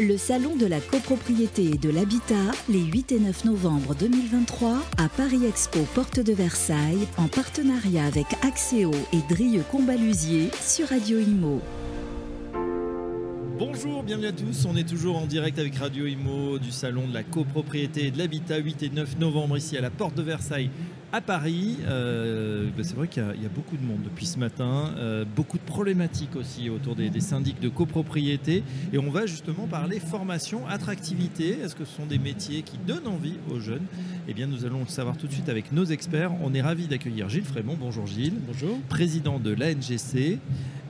Le salon de la copropriété et de l'habitat, les 8 et 9 novembre 2023 à Paris Expo Porte de Versailles, en partenariat avec Axéo et Drieux Combalusier sur Radio Imo. Bonjour, bienvenue à tous. On est toujours en direct avec Radio Imo du salon de la copropriété et de l'habitat 8 et 9 novembre ici à la porte de Versailles à Paris. Euh, bah, c'est vrai qu'il y, a beaucoup de monde depuis ce matin, euh, beaucoup de problématiques aussi autour des, syndics de copropriété. Et on va justement parler formation, attractivité. Est-ce que ce sont des métiers qui donnent envie aux jeunes? Eh bien, nous allons le savoir tout de suite avec nos experts. On est ravis d'accueillir Gilles Frémont. Bonjour Gilles. Bonjour. Président de l'ANGC.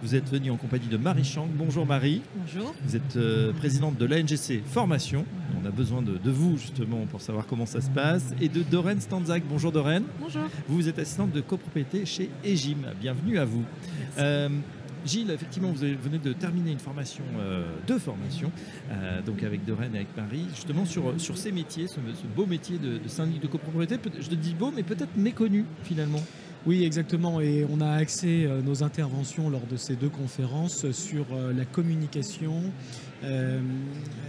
Vous êtes venu en compagnie de Marie Chang. Bonjour Marie. Bonjour. Vous êtes euh, présidente de l'ANGC Formation. On a besoin de, vous justement pour savoir comment ça se passe. Et de Doreen Stanzak. Bonjour Doreen. Bonjour. Vous êtes assistante de copropriété chez Egim. Bienvenue à vous. Euh, Gilles, effectivement, vous venez de terminer une formation, euh, deux formations, donc avec Doreen et avec Marie, justement sur, sur ces métiers, ce, beau métier de, de syndic de copropriété. Je te dis beau, mais peut-être méconnu finalement. Oui, exactement. Et on a axé euh, nos interventions lors de ces deux conférences sur euh, la communication, euh,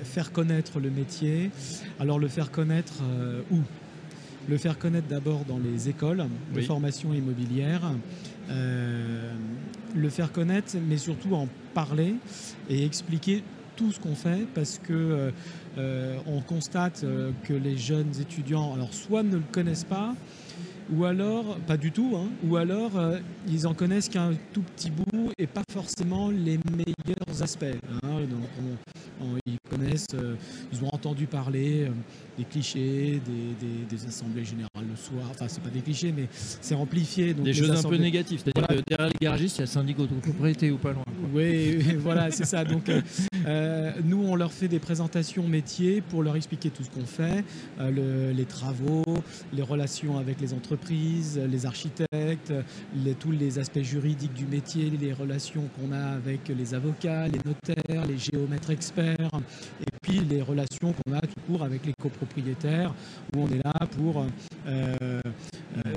faire connaître le métier. Alors le faire connaître où? Le faire connaître d'abord dans les écoles de formation immobilière. le faire connaître, mais surtout en parler et expliquer tout ce qu'on fait parce que on constate que les jeunes étudiants, alors soit ne le connaissent pas, ou alors, pas du tout, hein, ou alors euh, ils en connaissent qu'un tout petit bout et pas forcément les meilleurs aspects. Hein. ils connaissent, euh, ils ont entendu parler euh, des clichés, des, assemblées générales le soir. Enfin, c'est pas des clichés, mais c'est amplifié. des choses un peu négatives, c'est-à-dire que derrière les garagistes, il y a le syndic autopropriété ou pas loin. Oui, voilà, c'est ça. Donc, nous, on leur fait des présentations métiers pour leur expliquer tout ce qu'on fait, les travaux, les relations avec les entreprises les architectes, tous les aspects juridiques du métier, les relations qu'on a avec les avocats, les notaires, les géomètres experts, et les relations qu'on a tout court avec les copropriétaires, où on est là pour euh, euh,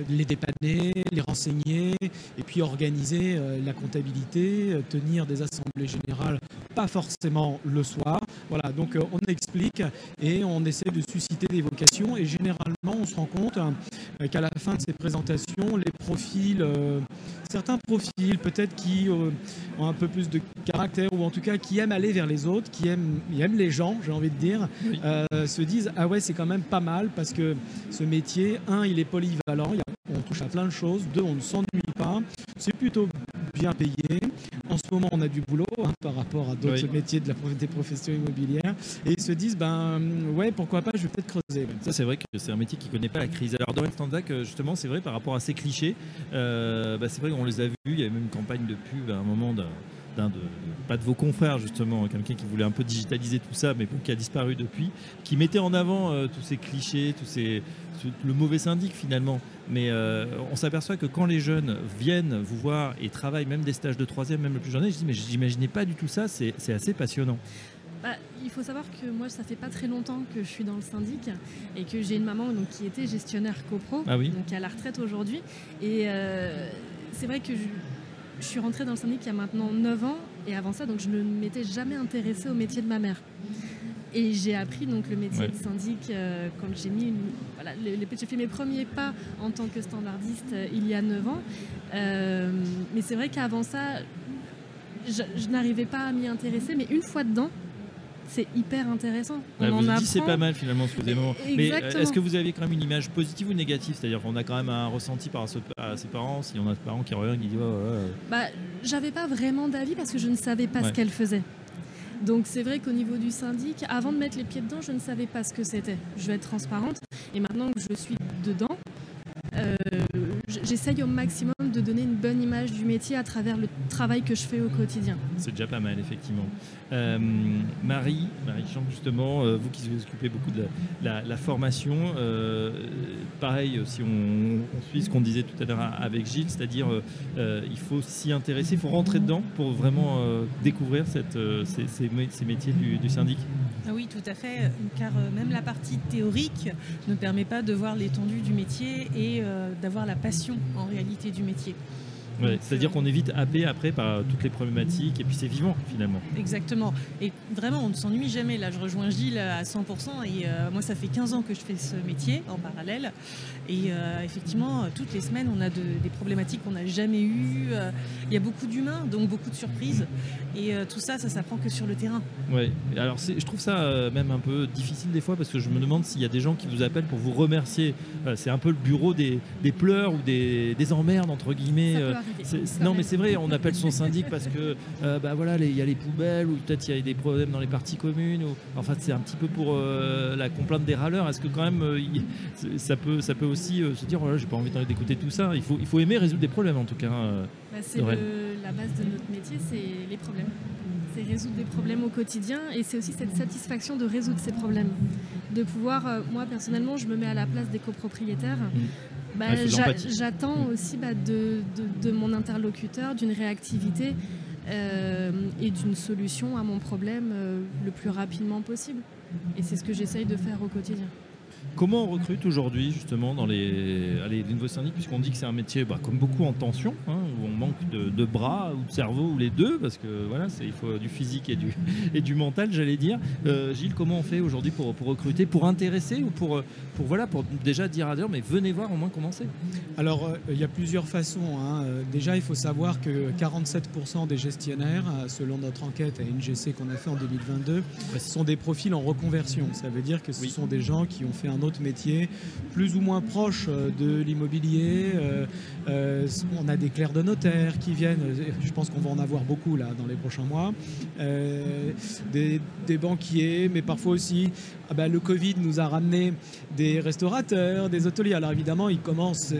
les dépanner, les renseigner, et puis organiser euh, la comptabilité, tenir des assemblées générales, pas forcément le soir. Voilà, donc on explique et on essaie de susciter des vocations, et généralement on se rend compte qu'à la fin de ces présentations les profils, certains profils peut-être qui ont un peu plus de caractère ou en tout cas qui aiment aller vers les autres, qui aiment, aiment les gens, j'ai envie de dire, euh, se disent ah ouais c'est quand même pas mal parce que ce métier, un il est polyvalent, on touche à plein de choses, deux on ne s'ennuie pas, c'est plutôt bien payé. En ce moment, on a du boulot hein, par rapport à d'autres métiers de la, des professions immobilières. Et ils se disent, ben ouais, pourquoi pas, je vais peut-être creuser. Ça, c'est vrai que c'est un métier qui ne connaît pas la crise. Alors, Dorian Stanzak, justement, c'est vrai, par rapport à ces clichés, euh, bah, c'est vrai qu'on les a vus. Il y avait même une campagne de pub à un moment d'un de, pas de vos confrères justement, quelqu'un qui voulait un peu digitaliser tout ça, mais qui a disparu depuis, qui mettait en avant euh, tous ces clichés, tous ces, le mauvais syndic finalement. Mais euh, on s'aperçoit que quand les jeunes viennent vous voir et travaillent même des stages de troisième, même le plus jeune je dis mais j'imaginais pas du tout ça, c'est assez passionnant. Bah, il faut savoir que moi, ça fait pas très longtemps que je suis dans le syndic et que j'ai une maman donc, qui était gestionnaire copro, ah oui. donc à la retraite aujourd'hui. Et euh, c'est vrai que je, je suis rentrée dans le syndic il y a maintenant 9 ans et avant ça, donc je ne m'étais jamais intéressée au métier de ma mère. Et j'ai appris donc le métier de syndic euh, quand j'ai mis voilà, j'ai fait mes premiers pas en tant que standardiste euh, il y a 9 ans. Euh, mais c'est vrai qu'avant ça, je n'arrivais pas à m'y intéresser. Mais une fois dedans, c'est hyper intéressant. On vous dit c'est pas mal finalement ce que vous Mais euh, est-ce que vous avez quand même une image positive ou négative C'est-à-dire qu'on a quand même un ressenti par à ses parents, si on a des parents qui regardent qui disent Bah, j'avais pas vraiment d'avis parce que je ne savais pas ce qu'elle faisait. Donc c'est vrai qu'au niveau du syndic, avant de mettre les pieds dedans, je ne savais pas ce que c'était. Je vais être transparente. Et maintenant que je suis dedans, euh, j'essaye au maximum de donner une bonne image du métier à travers le travail que je fais au quotidien. C'est déjà pas mal, effectivement. Euh, Marie, Marie Champ, justement, euh, vous qui vous occupez beaucoup de la, formation, pareil, si on, suit ce qu'on disait tout à l'heure avec Gilles, c'est-à-dire il faut s'y intéresser, il faut rentrer dedans pour vraiment découvrir ces, métiers du, syndic. Ah oui, tout à fait, car même la partie théorique ne permet pas de voir l'étendue du métier et d'avoir la passion en réalité du métier. Ouais, C'est-à-dire qu'on évite happé après par toutes les problématiques et puis c'est vivant finalement. Exactement. Et vraiment, on ne s'ennuie jamais. Là, je rejoins Gilles à 100%. Et euh, moi, ça fait 15 ans que je fais ce métier en parallèle. Et euh, effectivement, toutes les semaines, on a de- des problématiques qu'on n'a jamais eues. Euh, Il y a beaucoup d'humains, donc beaucoup de surprises. Et euh, tout ça, ça s'apprend que sur le terrain. Ouais. Alors je trouve ça euh, même un peu difficile des fois parce que je me demande s'il y a des gens qui vous appellent pour vous remercier. C'est un peu le bureau des, des pleurs ou des, des emmerdes entre guillemets. Ça non mais c'est vrai, on appelle son syndic parce que euh, bah voilà, il y a les poubelles ou peut-être il y a des problèmes dans les parties communes. Ou, enfin c'est un petit peu pour euh, la complainte des râleurs. Est-ce que quand même euh, ça peut ça peut aussi se dire voilà j'ai pas envie d'écouter tout ça. Il faut il faut aimer résoudre des problèmes en tout cas. Bah, c'est la base de notre métier, c'est les problèmes. C'est résoudre des problèmes au quotidien et c'est aussi cette satisfaction de résoudre ces problèmes. De pouvoir, moi personnellement, je me mets à la place des copropriétaires. Bah. J'attends Mm. aussi bah, de, de- de mon interlocuteur d'une réactivité euh, et d'une solution à mon problème euh, le plus rapidement possible. Et c'est ce que j'essaye de faire au quotidien. Comment on recrute aujourd'hui justement dans les, allez, les nouveaux syndics puisqu'on dit que c'est un métier bah, comme beaucoup en tension hein, où on manque de, de bras ou de cerveau ou les deux parce que voilà c'est- il faut du physique et du, et du mental j'allais dire. Euh, Gilles comment on fait aujourd'hui pour, pour recruter pour intéresser ou pour, pour voilà pour déjà dire à gens mais venez voir au moins commencer. Alors, euh, il y a plusieurs façons. hein. Euh, Déjà, il faut savoir que 47% des gestionnaires, selon notre enquête à NGC qu'on a fait en 2022, sont des profils en reconversion. Ça veut dire que ce Oui. sont des gens qui ont fait un autre métier, plus ou moins proche euh, de l'immobilier. Euh, euh, on a des clercs de notaire qui viennent. Je pense qu'on va en avoir beaucoup là dans les prochains mois. Des, des banquiers, mais parfois aussi, ah bah, le Covid nous a ramené des restaurateurs, des hôteliers. Alors évidemment, ils commencent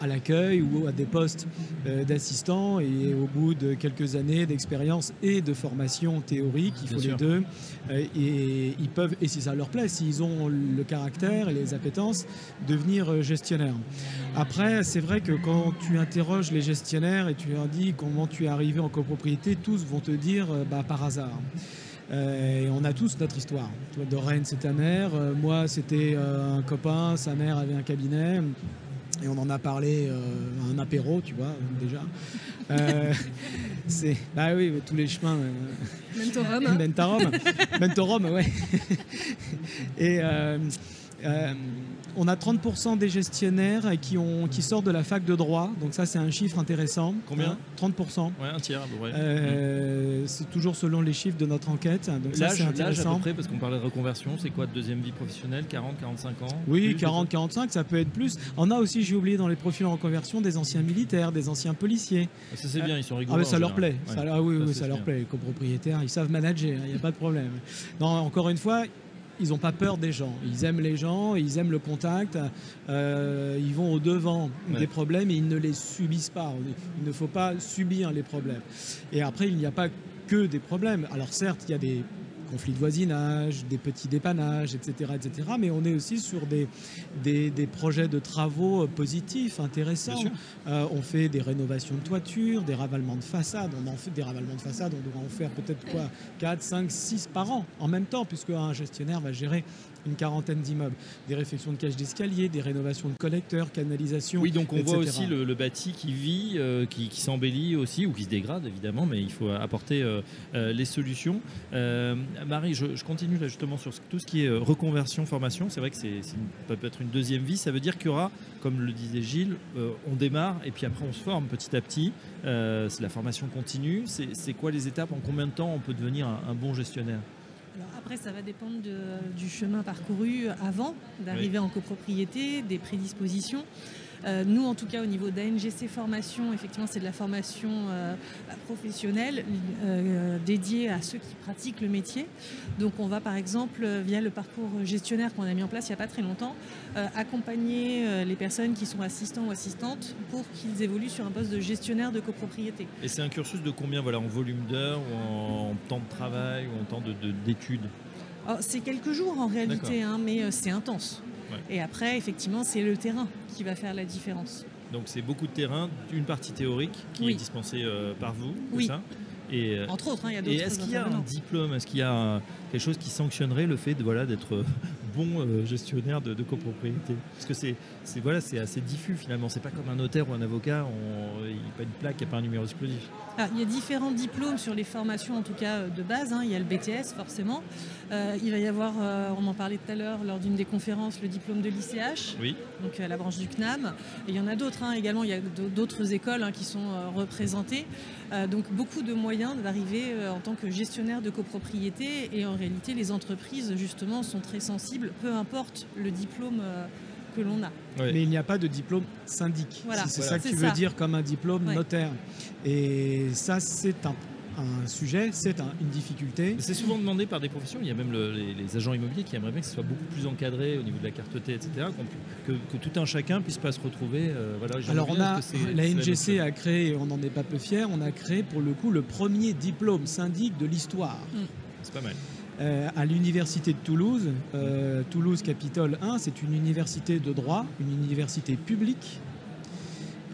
à l'accueil ou à des postes euh, d'assistants et au bout de quelques années d'expérience et de formation théorique, il Bien faut sûr. les deux, euh, et ils peuvent, et si ça leur plaît, s'ils ont le caractère et les appétences, devenir euh, gestionnaires. Après, c'est vrai que quand tu interroges les gestionnaires et tu leur dis comment tu es arrivé en copropriété, tous vont te dire bah, par hasard. Euh, et on a tous notre histoire. Toi, Doreen, c'est ta mère. Euh, moi, c'était euh, un copain. Sa mère avait un cabinet. Et on en a parlé euh, à un apéro, tu vois, déjà. Euh, c'est, bah oui, tous les chemins. euh, Mentorum, hein. Mentorum. Mentorum, ouais. Et euh, euh, on a 30% des gestionnaires qui, ont, qui sortent de la fac de droit. Donc ça, c'est un chiffre intéressant. Combien Hein, 30%. Ouais un tiers à peu près. Euh, c'est toujours selon les chiffres de notre enquête. Donc ça, c'est l'âge à intéressant. peu près parce qu'on parlait de reconversion c'est quoi deuxième vie professionnelle 40 45 ans Oui, Plus, 40, 45, ça peut être plus. On a aussi, j'ai oublié dans les profils en reconversion, des anciens militaires, des anciens policiers. Ça c'est bien ils sont rigoureux. Ah, mais ça leur plaît. Ouais. Ça, ah oui, Ça, oui, c'est ça leur bien. plaît. Les copropriétaires, ils savent manager, il n'y a pas de problème. Non, encore une fois, ils n'ont pas peur des gens. Ils aiment les gens, ils aiment le contact. euh, ils vont au devant Ouais. des problèmes et ils ne les subissent pas. Il ne faut pas subir les problèmes. Et après, il n'y a pas que des problèmes. Alors certes, il y a des conflits de voisinage, des petits dépannages, etc., etc. Mais on est aussi sur des, des, des projets de travaux euh, positifs, intéressants. Euh, on fait des rénovations de toiture, des ravalements de façade. On en fait des ravalements de façade, on devrait en faire peut-être quoi 4, 5, 6 par an en même temps, puisque un gestionnaire va gérer une quarantaine d'immeubles. Des réfections de cages d'escalier, des rénovations de collecteurs, canalisation. Oui, donc on voit aussi le, le bâti qui vit, euh, qui, qui s'embellit aussi, ou qui se dégrade évidemment, mais il faut apporter euh, euh, les solutions. Euh, Marie, je, je continue là justement sur tout ce qui est reconversion, formation. C'est vrai que c'est c'est une- ça peut être une deuxième vie. Ça veut dire qu'il y aura, comme le disait Gilles, on démarre et puis après on se forme petit à petit. C'est la formation continue. C'est c'est quoi les étapes? En combien de temps on peut devenir un, un bon gestionnaire? Alors après, ça va dépendre de- du chemin parcouru avant d'arriver en copropriété, des prédispositions. Euh, nous, en tout cas, au niveau d'ANGC Formation, effectivement, c'est de la formation euh, professionnelle euh, dédiée à ceux qui pratiquent le métier. Donc, on va, par exemple, via le parcours gestionnaire qu'on a mis en place il n'y a pas très longtemps, accompagner les personnes qui sont assistants ou assistantes pour qu'ils évoluent sur un poste de gestionnaire de copropriété. Et c'est un cursus de combien voilà, En volume d'heures, ou en, en temps de travail, ou en temps d'études de, d'études? Alors, C'est quelques jours en réalité, hein, mais c'est intense. Ouais. Et après, effectivement, c'est le terrain qui va faire la différence. Donc c'est beaucoup de terrain, une partie théorique qui Oui. est dispensée euh, par vous, Oui. ça? Et, euh, Entre autres, hein, il y a d'autres est-ce qu'il y a un diplôme, est-ce qu'il y a quelque chose qui sanctionnerait le fait de voilà d'être euh, bon euh, gestionnaire de, copropriété Parce que c'est voilà, assez diffus finalement. C'est pas comme un notaire ou un avocat, on, il n'y a pas une plaque, il n'y a pas un numéro exclusif. Ah, il y a différents diplômes sur les formations, en tout cas euh, de base. Hein. Il y a le BTS, forcément. Euh, il va y avoir, on en parlait tout à l'heure lors d'une des conférences, le diplôme de l'ICH, oui. donc à la branche du CNAM. Et il y en a d'autres hein, également. Il y a d'autres écoles hein, qui sont représentées. donc beaucoup de moyens d'arriver en tant que gestionnaire de copropriété. Et en réalité, les entreprises, justement, sont très sensibles, peu importe le diplôme euh, que l'on a. Mais il n'y a pas de diplôme syndic. Voilà. c'est ça que tu veux dire comme un diplôme notaire. Et ça, c'est un, sujet, c'est une difficulté. C'est souvent demandé par des professions. Il y a même les, agents immobiliers qui aimeraient bien que ce soit beaucoup plus encadré au niveau de la carte T, etc. Que, tout un chacun puisse pas se retrouver. Euh, voilà, Alors on a, la NGC a créé, et on n'en est pas peu fier, on a créé pour le coup le premier diplôme syndic de l'histoire. Mm. C'est pas mal. Euh, à l'université de Toulouse. Euh, Toulouse Capitole 1, c'est une université de droit, une université publique.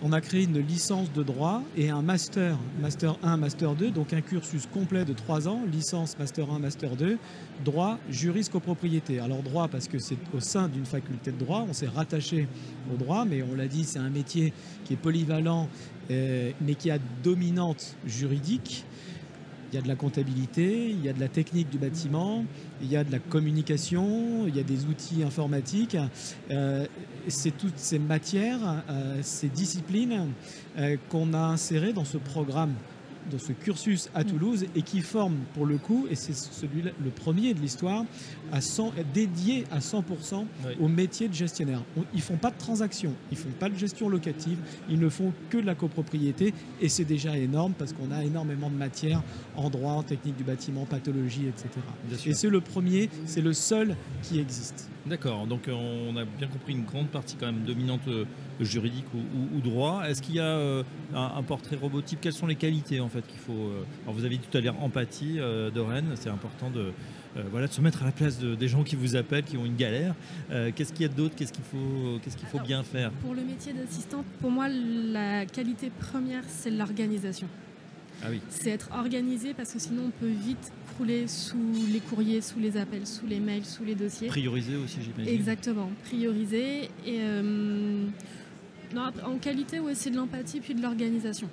On a créé une licence de droit et un master, master 1, master 2, donc un cursus complet de 3 ans, licence master 1, master 2, droit, juriste copropriété. Alors droit parce que c'est au sein d'une faculté de droit, on s'est rattaché au droit, mais on l'a dit, c'est un métier qui est polyvalent, euh, mais qui a dominante juridique. Il y a de la comptabilité, il y a de la technique du bâtiment, il y a de la communication, il y a des outils informatiques. Euh, c'est toutes ces matières, euh, ces disciplines euh, qu'on a insérées dans ce programme de ce cursus à. Toulouse et qui forme pour le coup, et c'est celui le premier de l'histoire, à 100, dédié à 100% au métier de gestionnaire. Ils font pas de transactions, ils font pas de gestion locative, ils ne font que de la copropriété et c'est déjà énorme parce qu'on a énormément de matières en droit, en technique du bâtiment, pathologie, etc. Et c'est le premier, c'est le seul qui existe. D'accord, donc on a bien compris une grande partie quand même dominante euh, juridique ou, droit. Est-ce qu'il y a euh, un, portrait robotique? Quelles sont les qualités en fait qu'il faut euh, Alors vous avez dit tout à l'heure empathie de Rennes, c'est important de voilà de se mettre à la place des gens qui vous appellent, qui ont une galère. qu'est-ce qu'il y a d'autre? Qu'est-ce qu'il faut qu'est-ce qu'il faut bien faire? Pour le métier d'assistante, pour moi la qualité première c'est l'organisation. Ah oui. C'est être organisé parce que sinon on peut vite sous les courriers, sous les appels, sous les mails, sous les dossiers. Prioriser aussi, j'imagine. Exactement, prioriser. Et euh, en qualité, ouais, c'est de l'empathie puis de l'organisation.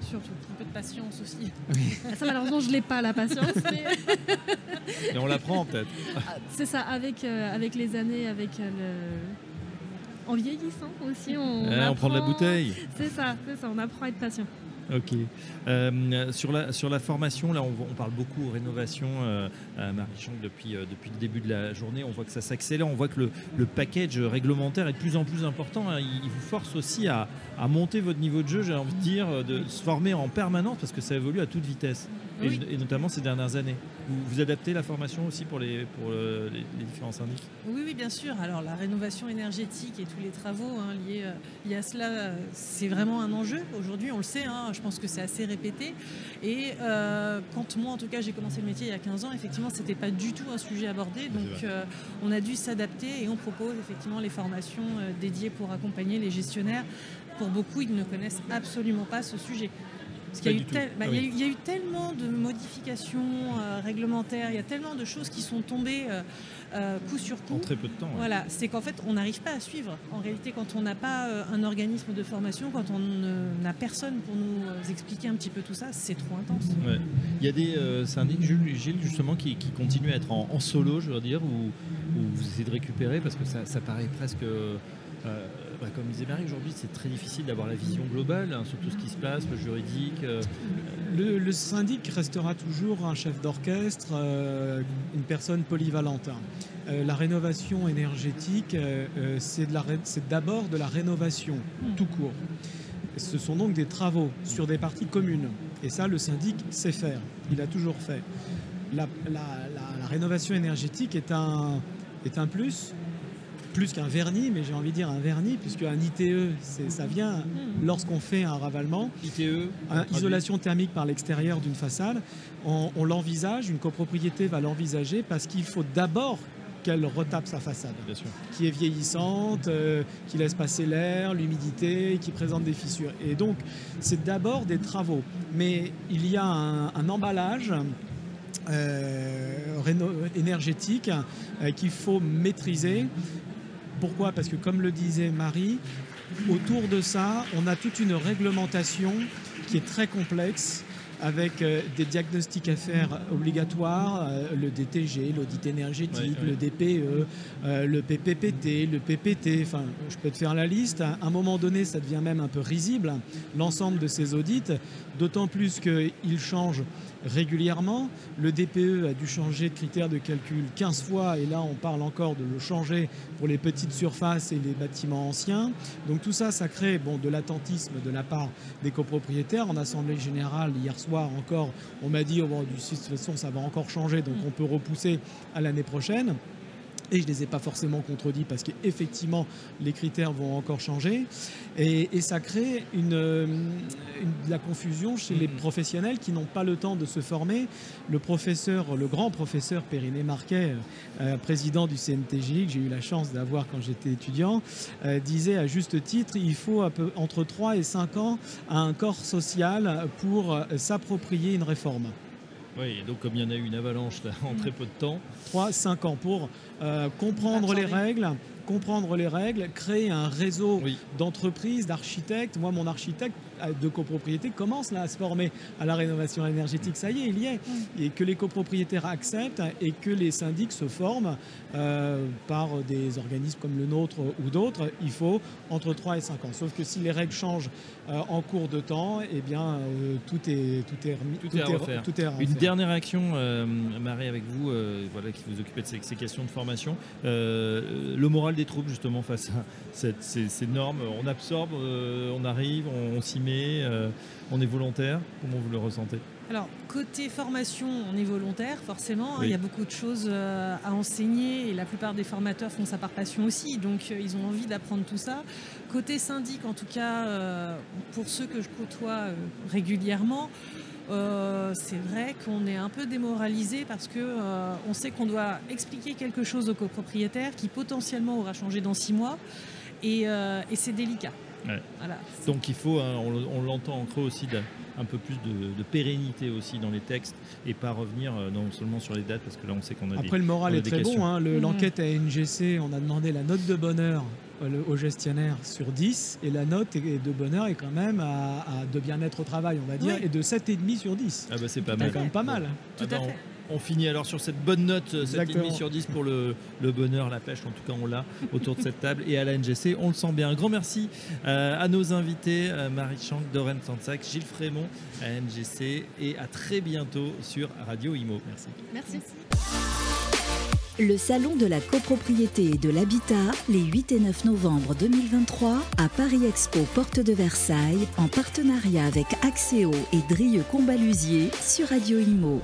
Surtout. Un peu de patience aussi. Ah, ça, malheureusement, je ne l'ai pas, la patience. Mais, on l'apprend peut-être. C'est ça, avec, euh, avec les années, avec euh, le... En vieillissant aussi, on, on prend de la bouteille. C'est ça, c'est ça, on apprend à être patient. Ok. Euh, sur, la, sur la formation, là, on, parle beaucoup rénovation, euh, Marie Chang, depuis, euh, depuis le début de la journée. On voit que ça s'accélère. On voit que le, le, package réglementaire est de plus en plus important. Hein. Il, vous force aussi à, à, monter votre niveau de jeu, j'ai envie de dire, de se former en permanence parce que ça évolue à toute vitesse. Et, notamment ces dernières années. Vous, vous, adaptez la formation aussi pour les, pour les, différents syndics? Oui, oui, bien sûr. Alors la rénovation énergétique et tous les travaux hein, liés, liés, à cela, c'est vraiment un enjeu. Aujourd'hui, on le sait, hein, je pense que c'est assez répété. Et euh, quand moi, en tout cas, j'ai commencé le métier il y a 15 ans, effectivement, ce n'était pas du tout un sujet abordé. Donc, euh, on a dû s'adapter et on propose effectivement les formations euh, dédiées pour accompagner les gestionnaires. Pour beaucoup, ils ne connaissent absolument pas ce sujet. Parce qu'il bah, y, y, a eu tellement de modifications réglementaires, il y a tellement de choses qui sont tombées euh, coup sur coup. En très peu de temps. Voilà, c'est qu'en fait, on n'arrive pas à suivre. En réalité, quand on n'a pas euh, un organisme de formation, quand on n'a personne pour nous euh, expliquer un petit peu tout ça, c'est trop intense. Il y a des syndics, Gilles, justement, qui, qui, continuent à être en, solo, je veux dire, ou, vous essayez de récupérer parce que ça, paraît presque. Bah, comme disait Marie, aujourd'hui, c'est très difficile d'avoir la vision globale hein, sur tout ce qui se passe, le juridique. Le, syndic restera toujours un chef d'orchestre, une personne polyvalente. Hein. Euh, la rénovation énergétique, euh, euh, c'est d'abord de la rénovation, tout court. Ce sont donc des travaux sur des parties communes. Et ça, le syndic sait faire. Il a toujours fait. La, rénovation énergétique est un plus, plus qu'un vernis, mais j'ai envie de dire un vernis, puisque un ITE, ça vient lorsqu'on fait un ravalement. ITE Isolation thermique par l'extérieur d'une façade. on l'envisage, une copropriété va l'envisager parce qu'il faut d'abord qu'elle retape sa façade, qui est vieillissante, euh, qui laisse passer l'air, l'humidité, qui présente des fissures. Et donc, c'est d'abord des travaux. Mais il y a un, emballage énergétique qu'il faut maîtriser. Pourquoi? Parce que comme le disait Marie, autour de ça, on a toute une réglementation qui est très complexe avec euh, des diagnostics à faire obligatoires, euh, le DTG, l'audit énergétique, le DPE, euh, le PPPT, le PPT, enfin je peux te faire la liste. À un moment donné, ça devient même un peu risible, l'ensemble de ces audits, d'autant plus qu'ils changent régulièrement. Le DPE a dû changer de critère de calcul 15 fois et là on parle encore de le changer pour les petites surfaces et les bâtiments anciens. Donc tout ça, ça crée bon, de l'attentisme de la part des copropriétaires. En Assemblée générale, hier soir encore, on m'a dit, oh, bon, de toute façon ça va encore changer, donc on peut repousser à l'année prochaine et je ne les ai pas forcément contredits parce qu'effectivement les critères vont encore changer et, ça crée une, de la confusion chez les professionnels qui n'ont pas le temps de se former. Le professeur, le grand professeur Périné Marquet, euh, président du CNTJ, que j'ai eu la chance d'avoir quand j'étais étudiant, euh, disait à juste titre il faut entre 3 et 5 ans à un corps social pour euh, s'approprier une réforme. Oui, donc comme il y en a eu une avalanche là, en très peu de temps. 3-5 ans pour euh, comprendre les règles, comprendre les règles, créer un réseau d'entreprises, d'architectes. Moi, mon architecte de copropriété commence là à se former à la rénovation énergétique. Ça y est, il y est. Et que les copropriétaires acceptent et que les syndics se forment euh, par des organismes comme le nôtre ou d'autres, il faut entre 3 et 5 ans. Sauf que si les règles changent euh, en cours de temps, eh bien, euh, tout est tout est remis, tout, est, à tout est Une dernière action, Marie, avec vous, voilà, qui vous occupez de ces, ces questions de formation. le moral des troupes, justement, face à cette, ces, normes. On absorbe, on arrive, on, on s'y met euh, on est volontaire. Comment vous le ressentez? Alors, côté formation, on est volontaire, forcément. Hein. Il y a beaucoup de choses euh, à enseigner et la plupart des formateurs font ça par passion aussi. Donc, euh, ils ont envie d'apprendre tout ça. Côté syndic, en tout cas, pour ceux que je côtoie régulièrement, c'est vrai qu'on est un peu démoralisé parce que on sait qu'on doit expliquer quelque chose au copropriétaire qui potentiellement aura changé dans six mois et c'est délicat. Donc il faut, hein, on, l'entend en creux aussi, un peu plus de, pérennité aussi dans les textes et pas revenir euh, non seulement sur les dates parce que là on sait qu'on a Après le moral est très bon, hein. mmh. l'enquête à NGC, on a demandé la note de bonheur euh, au gestionnaire sur 10 et la note de bonheur est quand même à, de bien-être au travail on va dire et de 7,5 sur 10. Ah bah c'est pas mal. quand même pas mal. Tout à fait. On finit alors sur cette bonne note, 7,5 sur 10 pour le, bonheur, la pêche, en tout cas on l'a autour de cette table et à la NGC, on le sent bien. Un grand merci euh, à nos invités, euh, Marie Chang, Doreen Sansac, Gilles Frémont à NGC et à très bientôt sur Radio Imo. Merci. Merci. Le Salon de la copropriété et de l'habitat, les 8 et 9 novembre 2023, à Paris Expo, porte de Versailles, en partenariat avec Axéo et Drieux Combalusier sur Radio Imo.